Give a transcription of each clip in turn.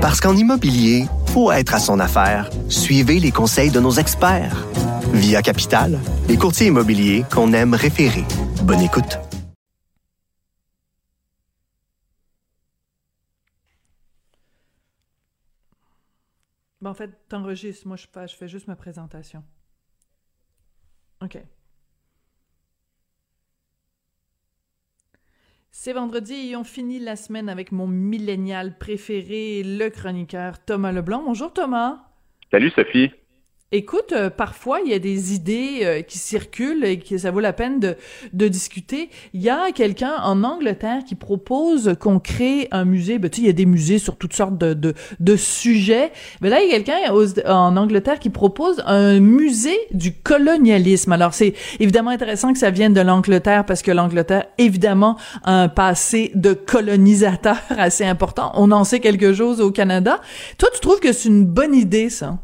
Parce qu'en immobilier, faut être à son affaire. Suivez les conseils de nos experts. Via Capital, les courtiers immobiliers qu'on aime référer. Bonne écoute. En fait, t'enregistres. Moi, je fais, je fais juste ma présentation. OK. C'est vendredi et on finit la semaine avec mon millénial préféré, le chroniqueur Thomas Leblanc. Bonjour Thomas. Salut Sophie. Écoute, euh, parfois, il y a des idées euh, qui circulent et que ça vaut la peine de, de discuter. Il y a quelqu'un en Angleterre qui propose qu'on crée un musée. Ben, tu sais, il y a des musées sur toutes sortes de, de, de sujets. Mais là, il y a quelqu'un en Angleterre qui propose un musée du colonialisme. Alors, c'est évidemment intéressant que ça vienne de l'Angleterre parce que l'Angleterre, évidemment, a un passé de colonisateur assez important. On en sait quelque chose au Canada. Toi, tu trouves que c'est une bonne idée, ça?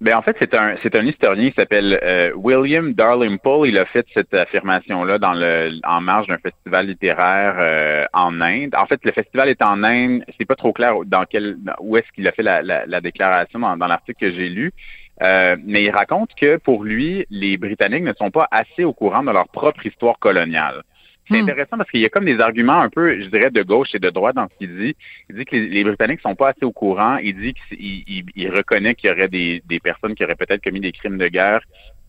Ben en fait, c'est un c'est un historien qui s'appelle euh, William Darlimpole. Il a fait cette affirmation-là dans le en marge d'un festival littéraire euh, en Inde. En fait, le festival est en Inde. C'est pas trop clair dans quel où est-ce qu'il a fait la, la, déclaration dans, dans l'article que j'ai lu. Euh, mais il raconte que pour lui, les Britanniques ne sont pas assez au courant de leur propre histoire coloniale. C'est hmm. intéressant parce qu'il y a comme des arguments un peu, je dirais, de gauche et de droite dans ce qu'il dit. Il dit que les, les Britanniques sont pas assez au courant. Il dit qu'il il, reconnaît qu'il y aurait des, des personnes qui auraient peut-être commis des crimes de guerre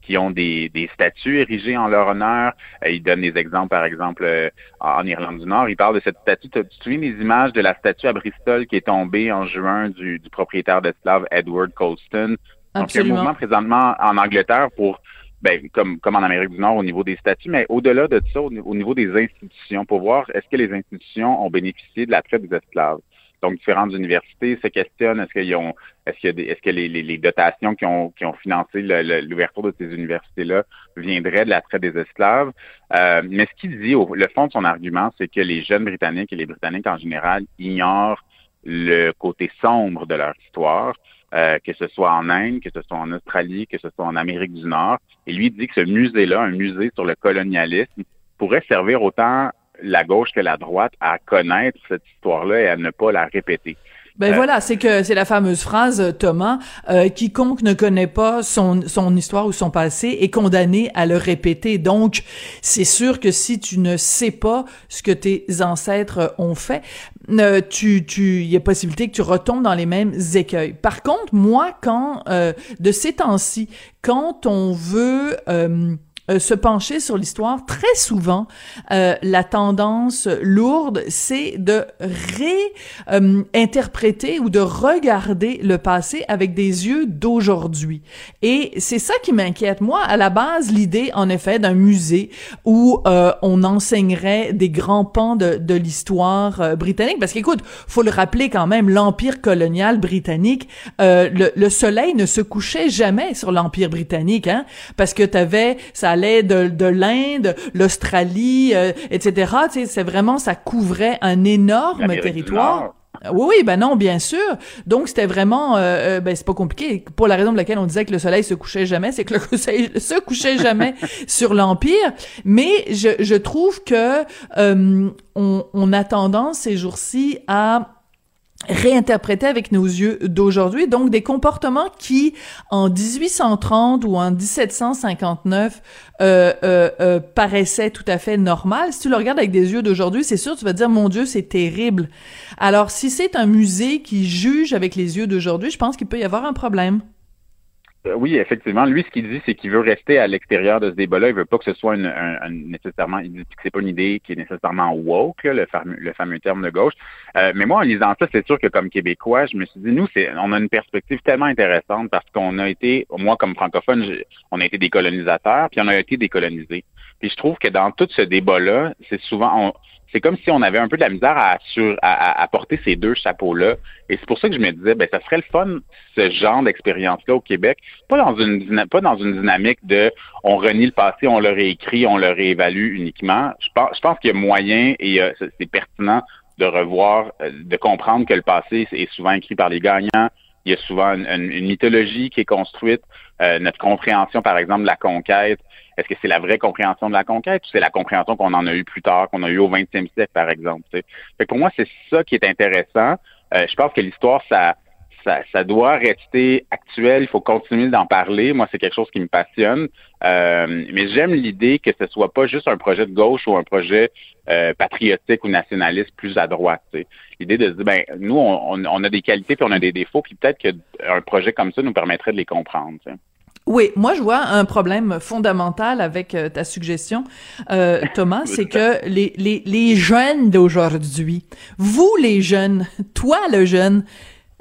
qui ont des, des statues érigées en leur honneur. Euh, il donne des exemples, par exemple, euh, en Irlande du Nord. Il parle de cette statue. Tu te souviens des images de la statue à Bristol qui est tombée en juin du, du propriétaire d'esclaves Edward Colston? Donc, il y a un mouvement présentement en Angleterre pour ben, comme, comme en Amérique du Nord au niveau des statuts, mais au-delà de ça, au, niveau des institutions, pour voir est-ce que les institutions ont bénéficié de la traite des esclaves. Donc, différentes universités se questionnent est-ce qu'ils ont, est-ce est-ce que les, les, dotations qui ont, qui ont financé l'ouverture de ces universités-là viendraient de la traite des esclaves. Euh, mais ce qu'il dit, au, le fond de son argument, c'est que les jeunes Britanniques et les Britanniques en général ignorent le côté sombre de leur histoire. Euh, que ce soit en Inde, que ce soit en Australie, que ce soit en Amérique du Nord. Et lui dit que ce musée-là, un musée sur le colonialisme, pourrait servir autant la gauche que la droite à connaître cette histoire-là et à ne pas la répéter. Ben euh, voilà, c'est que c'est la fameuse phrase Thomas euh, quiconque ne connaît pas son son histoire ou son passé est condamné à le répéter. Donc c'est sûr que si tu ne sais pas ce que tes ancêtres ont fait, tu tu il y a possibilité que tu retombes dans les mêmes écueils. Par contre, moi quand euh, de ces temps-ci, quand on veut euh, se pencher sur l'histoire, très souvent, euh, la tendance lourde, c'est de réinterpréter ou de regarder le passé avec des yeux d'aujourd'hui. Et c'est ça qui m'inquiète. Moi, à la base, l'idée, en effet, d'un musée où euh, on enseignerait des grands pans de, de l'histoire britannique, parce qu'écoute, faut le rappeler quand même, l'empire colonial britannique, le, le, soleil ne se couchait jamais sur l'empire britannique, hein, parce que t'avais, ça allait de, de l'Inde, l'Australie, euh, etc. Tu sais, c'est vraiment, ça couvrait un énorme territoire. Oui, oui, ben non, bien sûr. Donc c'était vraiment, euh, euh, ben c'est pas compliqué. Pour la raison pour laquelle on disait que le soleil se couchait jamais, c'est que le soleil se couchait jamais sur l'empire. Mais je, je trouve que on, on a tendance ces jours-ci à réinterpréter avec nos yeux d'aujourd'hui, donc des comportements qui, en 1830 ou en 1759, euh, euh, euh, paraissaient tout à fait normales. Si tu le regardes avec des yeux d'aujourd'hui, c'est sûr, tu vas dire, mon Dieu, c'est terrible. Alors, si c'est un musée qui juge avec les yeux d'aujourd'hui, je pense qu'il peut y avoir un problème. Euh, oui, effectivement. Lui, ce qu'il dit, c'est qu'il veut rester à l'extérieur de ce débat-là. Il veut pas que ce soit une, un, nécessairement. Il dit que c'est pas une idée qui est nécessairement woke, le, fameux, le fameux terme de gauche. Euh, mais moi, en lisant ça, c'est sûr que comme Québécois, je me suis dit, nous, c'est, on a une perspective tellement intéressante parce qu'on a été, moi, comme francophone, on a été des colonisateurs, puis on a été décolonisés. Puis je trouve que dans tout ce débat-là, c'est souvent, on, c'est comme si on avait un peu de la misère à, à, à, porter ces deux chapeaux-là. Et c'est pour ça que je me disais, ben, ça serait le fun, ce genre d'expérience-là au Québec, pas dans une pas dans une dynamique de on renie le passé, on le réécrit, on le réévalue uniquement. Je pense, je pense qu'il y a moyen et euh, c'est pertinent de revoir, euh, de comprendre que le passé est souvent écrit par les gagnants. Il y a souvent une, mythologie qui est construite. Euh, notre compréhension, par exemple, de la conquête, est-ce que c'est la vraie compréhension de la conquête ou c'est la compréhension qu'on en a eu plus tard, qu'on a eu au 20e siècle, par exemple? Fait pour moi, c'est ça qui est intéressant. je pense que l'histoire, ça, ça, doit rester actuel. Il faut continuer d'en parler. Moi, c'est quelque chose qui me passionne. Euh, mais j'aime l'idée que ce soit pas juste un projet de gauche ou un projet euh, patriotique ou nationaliste plus à droite. L'idée de se dire, ben, nous, on, a des qualités puis on a des défauts, puis peut-être qu'un projet comme ça nous permettrait de les comprendre. Oui, moi je vois un problème fondamental avec euh, ta suggestion, Thomas, c'est que les, les jeunes d'aujourd'hui, vous les jeunes, toi le jeune,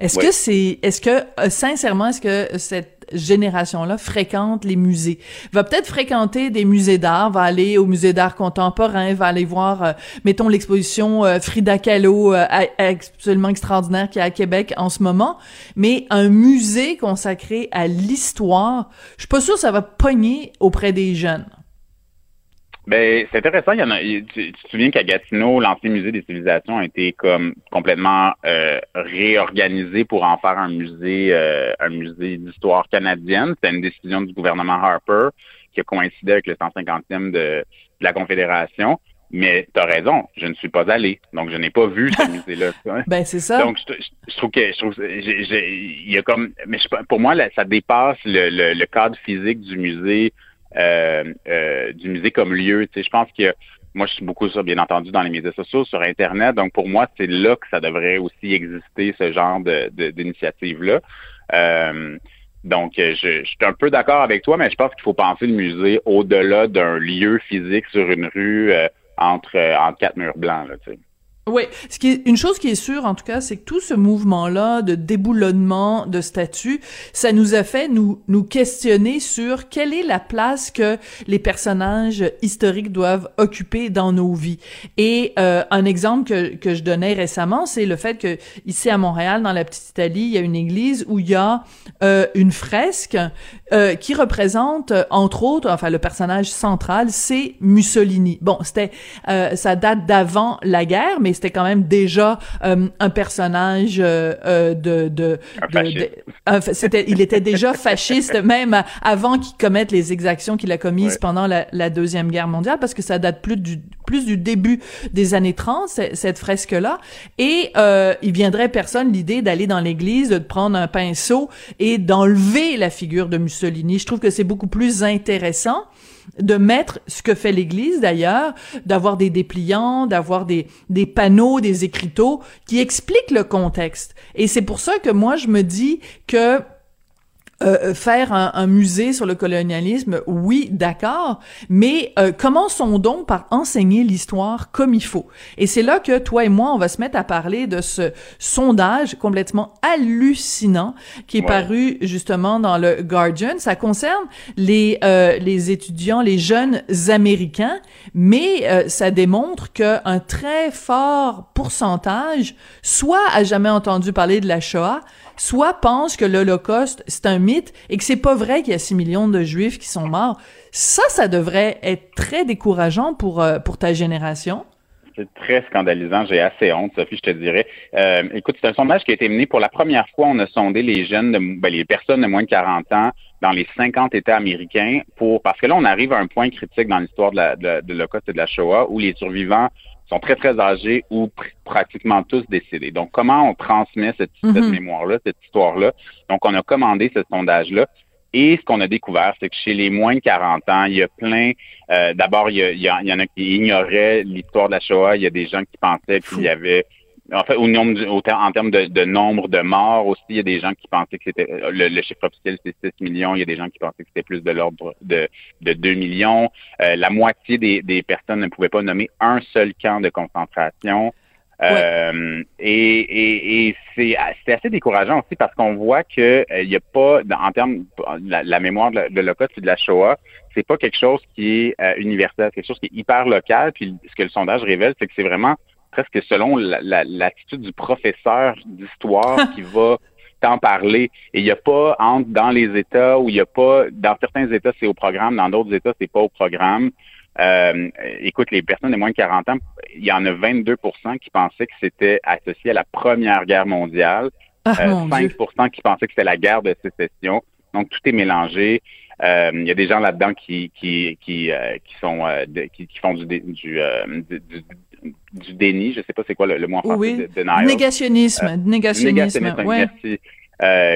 est-ce que c'est, est-ce que euh, sincèrement, est-ce que cette génération-là fréquente les musées, va peut-être fréquenter des musées d'art, va aller au musée d'art contemporain, va aller voir, euh, mettons l'exposition euh, Frida Kahlo, absolument extraordinaire qui est à Québec en ce moment, mais un musée consacré à l'histoire, je suis pas sûre que ça va pogner auprès des jeunes. Ben, c'est intéressant. Il y en a, tu, te souviens qu'à Gatineau, l'ancien musée des civilisations a été comme complètement euh, réorganisé pour en faire un musée, euh, un musée d'histoire canadienne. C'était une décision du gouvernement Harper qui a coïncidé avec le 150e de, la Confédération. Mais tu as raison, je ne suis pas allé, donc je n'ai pas vu ce musée-là. ben c'est ça. Donc je, trouve que je trouve il y a comme, mais pour moi ça dépasse le, le cadre physique du musée du musée comme lieu. Tu sais, je pense que moi, je suis beaucoup sur, bien entendu, dans les médias sociaux, sur Internet. Donc, pour moi, c'est là que ça devrait aussi exister, ce genre de, d'initiative-là. Euh, donc, je, je, suis un peu d'accord avec toi, mais je pense qu'il faut penser le musée au-delà d'un lieu physique sur une rue entre, entre quatre murs blancs. Là, tu sais. Oui, ce qui est une chose qui est sûre en tout cas, c'est que tout ce mouvement-là de déboulonnement de statut, ça nous a fait nous nous questionner sur quelle est la place que les personnages historiques doivent occuper dans nos vies. Et euh, un exemple que que je donnais récemment, c'est le fait que ici à Montréal, dans la petite Italie, il y a une église où il y a euh, une fresque euh, qui représente entre autres, enfin le personnage central, c'est Mussolini. Bon, c'était ça date d'avant la guerre, mais c'était quand même déjà euh, un personnage euh, euh, de, de, c'était, il était déjà fasciste même avant qu'il commette les exactions qu'il a commises pendant la, la, deuxième guerre mondiale, parce que ça date plus du plus du début des années 30 cette fresque là, et il viendrait personne l'idée d'aller dans l'église, de prendre un pinceau et d'enlever la figure de Mussolini. Je trouve que c'est beaucoup plus intéressant de mettre ce que fait l'Église d'ailleurs, d'avoir des dépliants, d'avoir des, des panneaux, des écriteaux qui expliquent le contexte. Et c'est pour ça que moi je me dis que euh, faire un, musée sur le colonialisme, oui, d'accord, mais euh, commençons donc par enseigner l'histoire comme il faut. Et c'est là que toi et moi, on va se mettre à parler de ce sondage complètement hallucinant qui est paru justement dans le Guardian. Ça concerne les euh, les étudiants, les jeunes américains, mais euh, ça démontre qu'un très fort pourcentage soit a jamais entendu parler de la Shoah, soit pense que l'Holocauste, c'est un mythe et que c'est pas vrai qu'il y a 6 millions de Juifs qui sont morts. Ça, ça devrait être très décourageant pour, euh, ta génération. C'est très scandalisant. J'ai assez honte, Sophie, je te dirais. Euh, écoute, c'est un sondage qui a été mené pour la première fois. On a sondé les jeunes, de, ben, les personnes de moins de 40 ans dans les 50 États américains pour parce que là, on arrive à un point critique dans l'histoire de l'Holocauste et de la Shoah où les survivants sont très, très âgés ou pratiquement tous décédés. Donc, comment on transmet cette, mhm. mémoire-là, cette histoire-là? Donc, on a commandé ce sondage-là. Et ce qu'on a découvert, c'est que chez les moins de 40 ans, il y a plein. Euh, d'abord, il y, y, en a qui ignoraient l'histoire de la Shoah. Il y a des gens qui pensaient qu'il y avait en fait, au nombre, en termes de, nombre de morts aussi, il y a des gens qui pensaient que c'était le, chiffre officiel c'est 6 millions. Il y a des gens qui pensaient que c'était plus de l'ordre de, de 2 millions. Euh, la moitié des, des personnes ne pouvaient pas nommer un seul camp de concentration. Euh, et, et, c'est assez décourageant aussi parce qu'on voit que il n'y a pas, en termes la, la mémoire de, de l'Holocauste et de la Shoah, c'est pas quelque chose qui est euh, universel, quelque chose qui est hyper local. Puis ce que le sondage révèle, c'est que c'est vraiment presque selon l'attitude du professeur d'histoire qui va t'en parler. Et il n'y a pas entre dans les États où il n'y a pas, dans certains États c'est au programme, dans d'autres États c'est pas au programme. Euh, écoute, les personnes de moins de 40 ans, il y en a 22% qui pensaient que c'était associé à la Première Guerre mondiale, 5 ah, euh, qui pensaient que c'était la guerre de sécession. Donc tout est mélangé. Euh, il y a des gens là-dedans qui qui qui, qui sont qui, qui, font du, du, du du déni, je sais pas c'est quoi le, mot en français, oui. Négationnisme, négationnisme, négationnisme merci.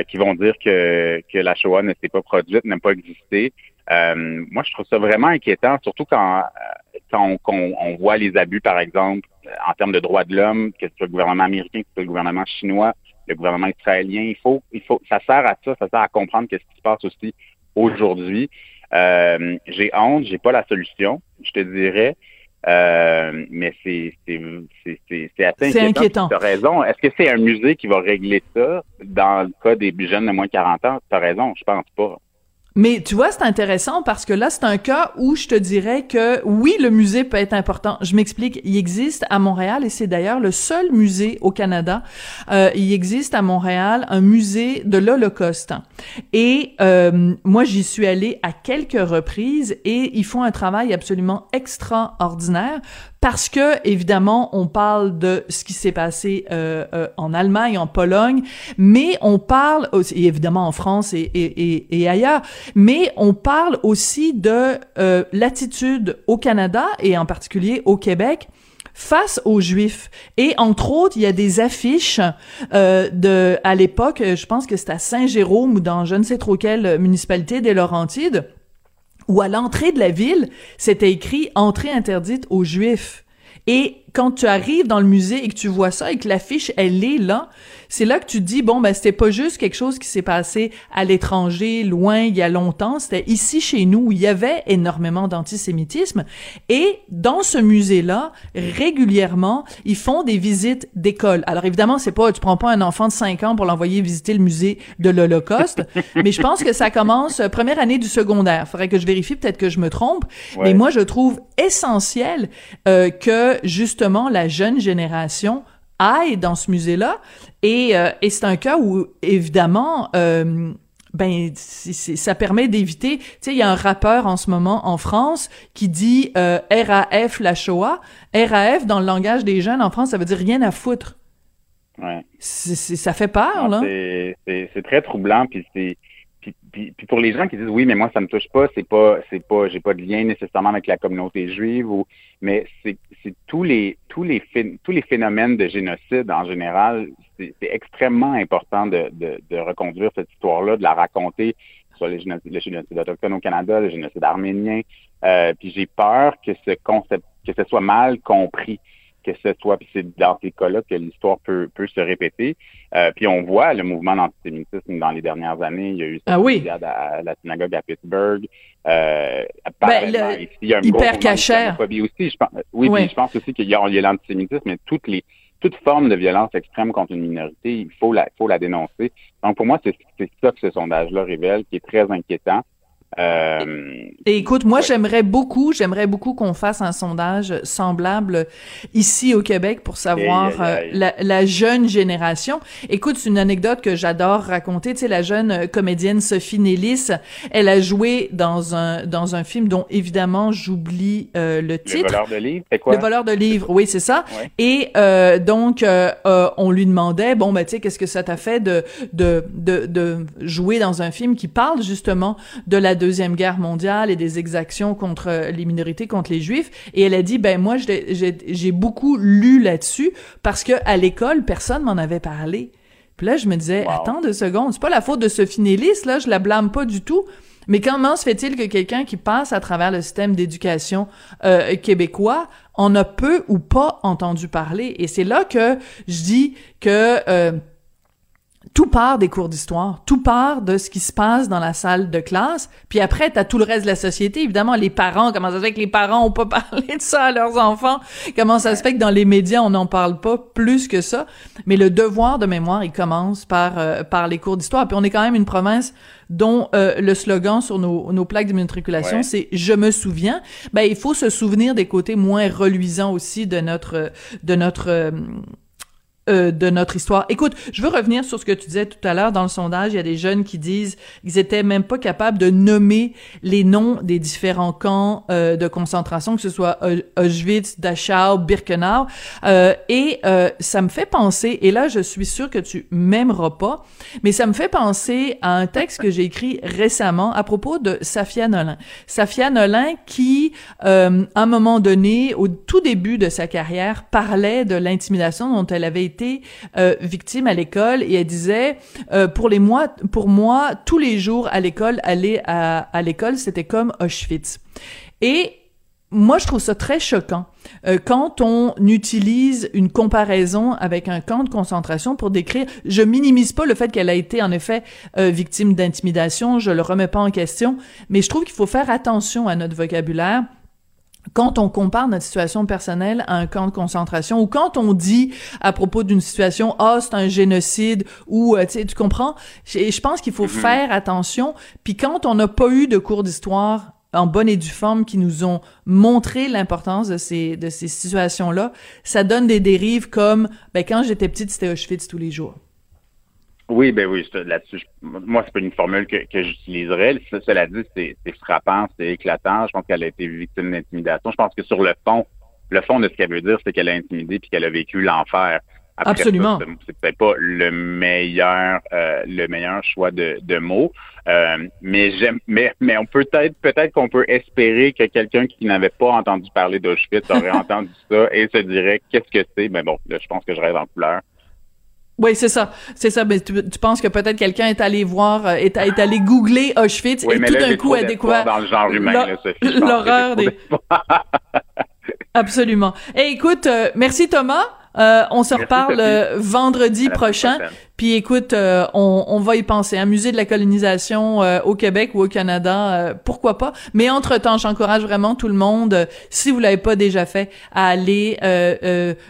qui vont dire que, que la Shoah ne s'est pas produite, n'a pas existé. moi, je trouve ça vraiment inquiétant, surtout quand, quand on, voit les abus, par exemple, en termes de droits de l'homme, que ce soit le gouvernement américain, que ce soit le gouvernement chinois, le gouvernement israélien. Il faut, il faut, ça sert à ça, ça sert à comprendre ce qui se passe aussi aujourd'hui. Euh, j'ai honte, j'ai pas la solution, je te dirais. Euh, mais c'est c'est assez inquiétant. Tu as raison. Est-ce que c'est un musée qui va régler ça dans le cas des jeunes de moins de 40 ans? Tu as raison, je pense pas. Mais tu vois, c'est intéressant parce que là, c'est un cas où je te dirais que oui, le musée peut être important. Je m'explique. Il existe à Montréal et c'est d'ailleurs le seul musée au Canada. Euh, il existe à Montréal un musée de l'Holocauste. Et euh, moi, j'y suis allée à quelques reprises et ils font un travail absolument extraordinaire parce que évidemment on parle de ce qui s'est passé euh, euh, en Allemagne, en Pologne, mais on parle aussi évidemment en France et, et, et, ailleurs, mais on parle aussi de euh, l'attitude au Canada et en particulier au Québec face aux Juifs. Et entre autres, il y a des affiches euh, de à l'époque, je pense que c'est à Saint-Jérôme ou dans je ne sais trop quelle municipalité des Laurentides où à l'entrée de la ville, c'était écrit entrée interdite aux Juifs. Et quand tu arrives dans le musée et que tu vois ça et que l'affiche elle est là, c'est là que tu te dis bon ben c'était pas juste quelque chose qui s'est passé à l'étranger, loin il y a longtemps, c'était ici chez nous où il y avait énormément d'antisémitisme et dans ce musée-là, régulièrement, ils font des visites d'école. Alors évidemment, c'est pas tu prends pas un enfant de 5 ans pour l'envoyer visiter le musée de l'Holocauste, mais je pense que ça commence euh, première année du secondaire. Faudrait que je vérifie peut-être que je me trompe, mais moi je trouve essentiel euh, que justement la jeune génération aille dans ce musée-là. Et, euh, et c'est un cas où, évidemment, euh, ben ça permet d'éviter. Tu sais, il y a un rappeur en ce moment en France qui dit euh, RAF la Shoah. RAF dans le langage des jeunes en France, ça veut dire rien à foutre. Ouais. ça fait peur, là. C'est très troublant, puis c'est puis, pour les gens qui disent oui, mais moi ça me touche pas, c'est pas, c'est pas, j'ai pas de lien nécessairement avec la communauté juive ou, mais c'est, tous les tous les tous les phénomènes de génocide en général, c'est, extrêmement important de, de, reconduire cette histoire-là, de la raconter, soit le génocide, le génocide autochtone au Canada, le génocide arménien. Euh, puis j'ai peur que ce concept, que ce soit mal compris que ce soit, puis c'est dans ces cas-là que l'histoire peut, peut se répéter. Euh, puis on voit le mouvement d'antisémitisme dans les dernières années. Il y a eu ah oui. à, la synagogue à Pittsburgh. Euh, ben, le, ici, il y a un hyper cachère. aussi. Je pense, oui, oui. je pense aussi qu'il y a, l'antisémitisme, mais toutes les toute forme de violence extrême contre une minorité, il faut la, faut la dénoncer. Donc pour moi, c'est ça que ce sondage-là révèle, qui est très inquiétant. Euh, et écoute, moi j'aimerais beaucoup, j'aimerais beaucoup qu'on fasse un sondage semblable ici au Québec pour savoir euh, la, jeune génération. Écoute, c'est une anecdote que j'adore raconter. Tu sais, la jeune comédienne Sophie Nélis, elle a joué dans un dans un film dont évidemment j'oublie euh, le titre. Le voleur de livres, c'est quoi? Le voleur de livres, oui, c'est ça. Et donc on lui demandait, bon ben tu sais, qu'est-ce que ça t'a fait de, de de de jouer dans un film qui parle justement de la Deuxième Guerre mondiale et des exactions contre les minorités, contre les Juifs. Et elle a dit, ben moi, j'ai beaucoup lu là-dessus parce que à l'école, personne m'en avait parlé. Puis là, je me disais, attends deux secondes, c'est pas la faute de Sophie Nélis, là, je la blâme pas du tout. Mais comment se fait-il que quelqu'un qui passe à travers le système d'éducation euh, québécois en a peu ou pas entendu parler? Et c'est là que je dis que... Euh, tout part des cours d'histoire, tout part de ce qui se passe dans la salle de classe, puis après t'as tout le reste de la société, évidemment les parents, comment ça se fait que les parents ont pas parlé de ça à leurs enfants, comment ça se fait que dans les médias on n'en parle pas plus que ça, mais le devoir de mémoire il commence par euh, par les cours d'histoire, puis on est quand même une province dont euh, le slogan sur nos, nos plaques d'immatriculation c'est je me souviens, ben il faut se souvenir des côtés moins reluisants aussi de notre de notre euh, euh, de notre histoire. Écoute, je veux revenir sur ce que tu disais tout à l'heure dans le sondage. Il y a des jeunes qui disent qu'ils étaient même pas capables de nommer les noms des différents camps euh, de concentration, que ce soit Auschwitz, Dachau, Birkenau. Euh, et euh, ça me fait penser, et là je suis sûre que tu m'aimeras pas, mais ça me fait penser à un texte que j'ai écrit récemment à propos de Safia Nolin. Safia Nolin qui, à un moment donné, au tout début de sa carrière, parlait de l'intimidation dont elle avait été euh, victime à l'école et elle disait euh, pour les mois pour moi tous les jours à l'école aller à, à l'école c'était comme Auschwitz et moi, je trouve ça très choquant euh, quand on utilise une comparaison avec un camp de concentration pour décrire. Je minimise pas le fait qu'elle a été en effet victime d'intimidation, je le remets pas en question, mais je trouve qu'il faut faire attention à notre vocabulaire quand on compare notre situation personnelle à un camp de concentration ou quand on dit à propos d'une situation ah c'est un génocide ou euh, tu sais tu comprends? Et je pense qu'il faut mm-hmm. faire attention. Puis quand on n'a pas eu de cours d'histoire en bonne et due forme qui nous ont montré l'importance de ces de ces situations là ça donne des dérives comme ben quand j'étais petite c'était Auschwitz tous les jours oui, ben oui, là-dessus, moi, c'est pas une formule que, que j'utiliserais. Cela dit, c'est frappant, c'est éclatant. Je pense qu'elle a été victime d'intimidation. Je pense que sur le fond, le fond de ce qu'elle veut dire, c'est qu'elle a intimidé puis qu'elle a vécu l'enfer. Absolument. C'est peut-être pas le meilleur, euh, le meilleur choix de, de mots, euh, mais j'aime, mais, mais on peut être, peut-être qu'on peut espérer que quelqu'un qui n'avait pas entendu parler d'Auschwitz aurait entendu ça et se dirait qu'est-ce que c'est? Mais bon, là, je pense que je rêve en couleur. Oui, c'est ça. C'est ça. Mais tu, penses que peut-être quelqu'un est allé voir, euh, est, est allé googler Auschwitz et tout d'un coup a découvert dans le genre humain, l'horreur des. Absolument. Et écoute, euh, merci Thomas. Euh, on se reparle euh, vendredi prochain. Puis écoute, euh, on, on, va y penser. Un musée de la colonisation au Québec ou au Canada, pourquoi pas. Mais entre-temps, j'encourage vraiment tout le monde, si vous l'avez pas déjà fait, à aller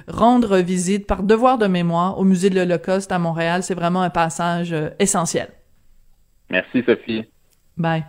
rendre visite par devoir de mémoire au musée de l'Holocauste à Montréal. C'est vraiment un passage essentiel. Merci Sophie. Bye.